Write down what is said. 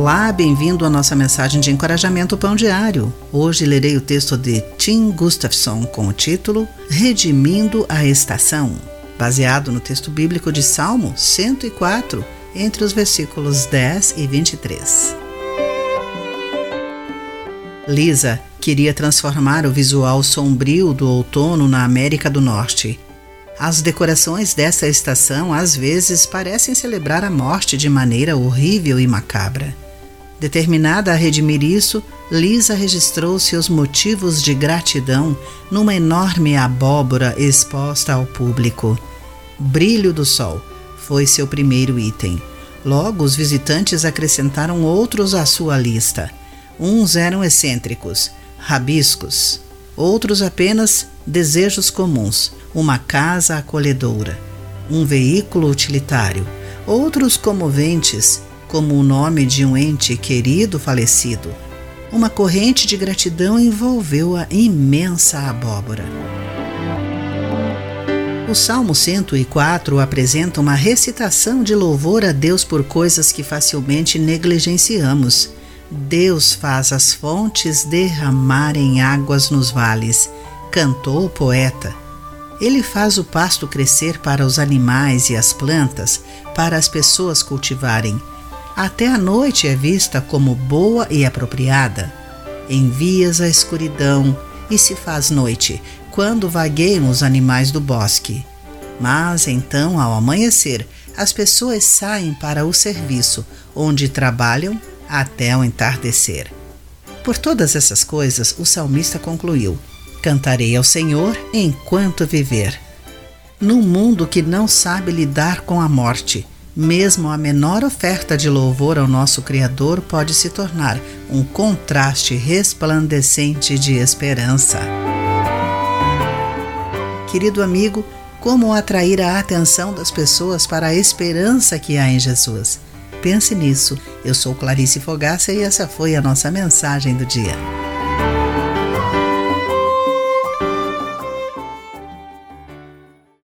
Olá, bem-vindo à nossa mensagem de encorajamento Pão Diário. Hoje lerei o texto de Tim Gustafson com o título Redimindo a Estação, baseado no texto bíblico de Salmo 104, entre os versículos 10 e 23. Lisa queria transformar o visual sombrio do outono na América do Norte. As decorações dessa estação às vezes parecem celebrar a morte de maneira horrível e macabra. Determinada a redimir isso, Lisa registrou seus motivos de gratidão numa enorme abóbora exposta ao público. Brilho do sol foi seu primeiro item. Logo, os visitantes acrescentaram outros à sua lista. Uns eram excêntricos, rabiscos, outros apenas desejos comuns, uma casa acolhedora, um veículo utilitário, outros comoventes, como o nome de um ente querido falecido. Uma corrente de gratidão envolveu a imensa abóbora. O Salmo 104 apresenta uma recitação de louvor a Deus por coisas que facilmente negligenciamos. Deus faz as fontes derramarem águas nos vales, cantou o poeta. Ele faz o pasto crescer para os animais e as plantas, para as pessoas cultivarem. Até a noite é vista como boa e apropriada. Envias a escuridão e se faz noite, quando vagueiam os animais do bosque. Mas então, ao amanhecer, as pessoas saem para o serviço, onde trabalham até o entardecer. Por todas essas coisas, o salmista concluiu: Cantarei ao Senhor enquanto viver. Num mundo que não sabe lidar com a morte, mesmo a menor oferta de louvor ao nosso Criador pode se tornar um contraste resplandecente de esperança. Querido amigo, como atrair a atenção das pessoas para a esperança que há em Jesus? Pense nisso. Eu sou Clarice Fogaça e essa foi a nossa mensagem do dia.